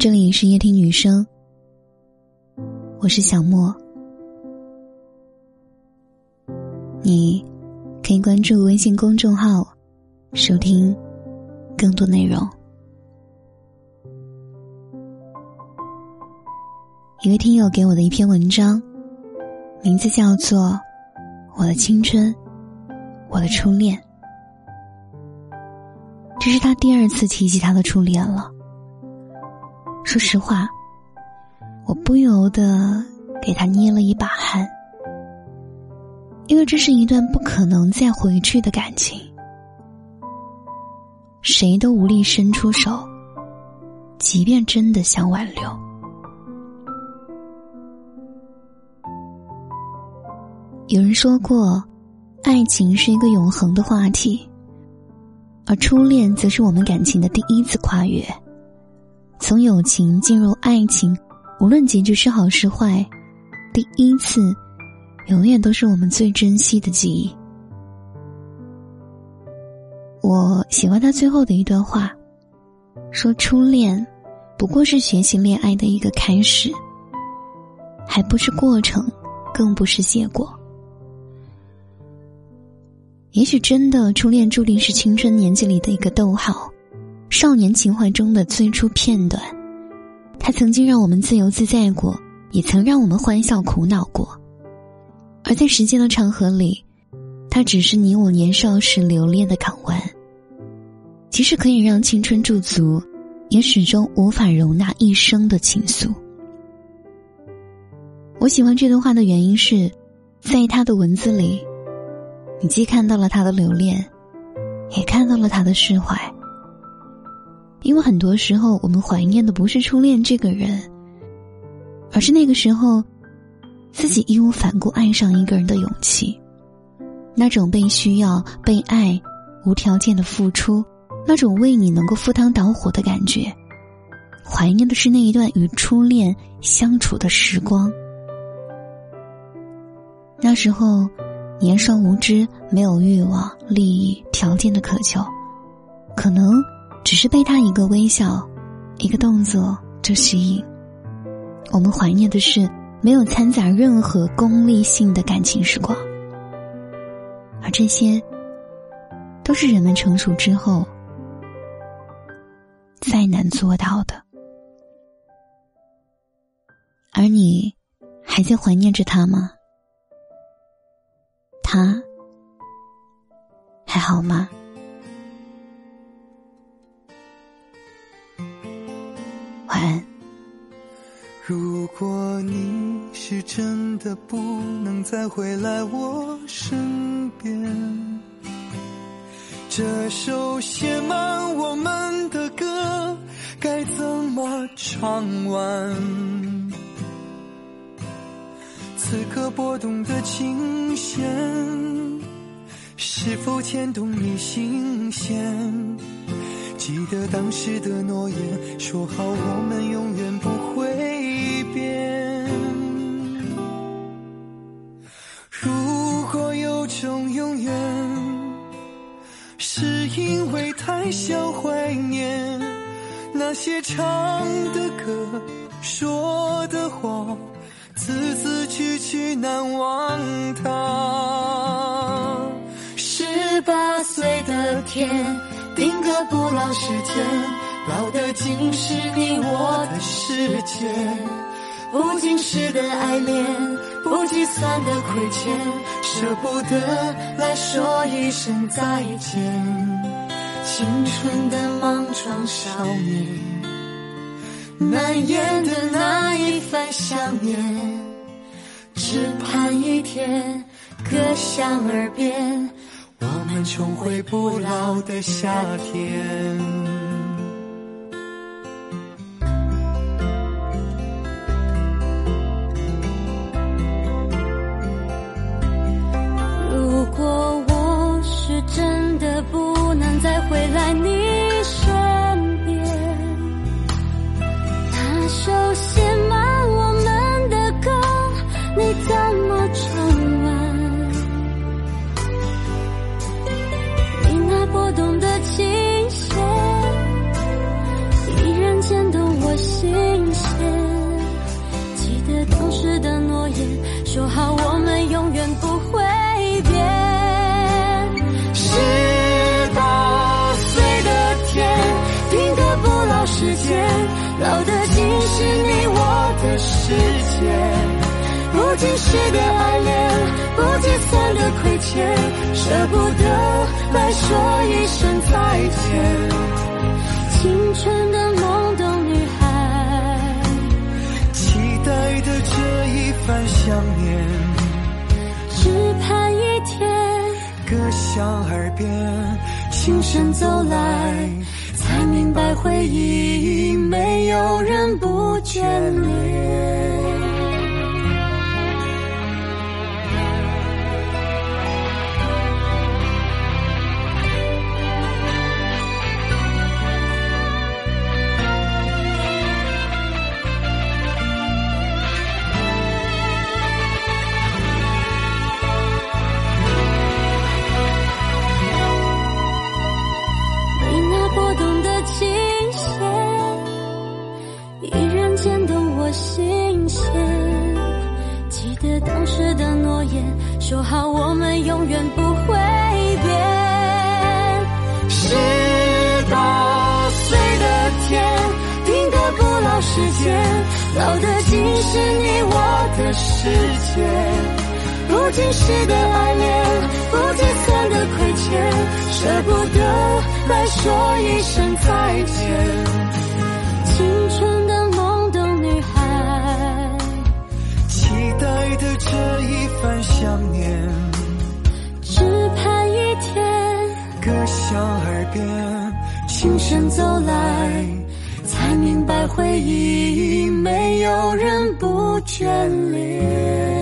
这里是夜听女生，我是小莫。你可以关注微信公众号，收听更多内容。一位听友给我的一篇文章，名字叫做《我的青春，我的初恋》。这是他第二次提及他的初恋了。说实话，我不由得给他捏了一把汗，因为这是一段不可能再回去的感情，谁都无力伸出手，即便真的想挽留。有人说过，爱情是一个永恒的话题，而初恋则是我们感情的第一次跨越。从友情进入爱情，无论结局是好是坏，第一次永远都是我们最珍惜的记忆。我喜欢他最后的一段话，说：“初恋不过是学习恋爱的一个开始，还不是过程，更不是结果。也许真的，初恋注定是青春年纪里的一个逗号。”少年情怀中的最初片段，它曾经让我们自由自在过，也曾让我们欢笑苦恼过。而在时间的长河里，它只是你我年少时留恋的港湾。即使可以让青春驻足，也始终无法容纳一生的情愫。我喜欢这段话的原因是，在他的文字里，你既看到了他的留恋，也看到了他的释怀。因为很多时候，我们怀念的不是初恋这个人，而是那个时候自己义无反顾爱上一个人的勇气，那种被需要、被爱、无条件的付出，那种为你能够赴汤蹈火的感觉。怀念的是那一段与初恋相处的时光。那时候年少无知，没有欲望、利益、条件的渴求，可能。只是被他一个微笑，一个动作就吸引。我们怀念的是没有掺杂任何功利性的感情时光，而这些，都是人们成熟之后再难做到的。而你，还在怀念着他吗？他还好吗？如果你是真的不能再回来我身边，这首写满我们的歌该怎么唱完？此刻拨动的琴弦，是否牵动你心弦？记得当时的诺言，说好我们永远不还想怀念那些唱的歌、说的话，字字句句难忘他。十八岁的天。定格不老时间，老的竟是你我的世界。不经事的爱恋，不计算的亏欠，舍不得来说一声再见。青春的莽撞少年，难言的那一番想念，只盼一天隔响耳边。我们重回不老的夏天。如果我是真的不再回来你身边那首写满我们的歌你怎么唱完？你那拨动的琴弦依然牵动我心弦。记得当时的诺言说好我们永远不是你我的世界。不经事的爱恋，不计算的亏欠，舍不得来说一声再见。青春的懵懂女孩，期待的这一番想念，只盼一天歌响耳边，轻声走来，才明白回忆没有人不眷恋。心弦。记得当时的诺言，说好我们永远不会变。十八岁的天，定格不老时间，老的竟是你我的世界。不经事的爱恋，不计算的亏欠，舍不得来说一声再见。青春回忆没有人不眷恋。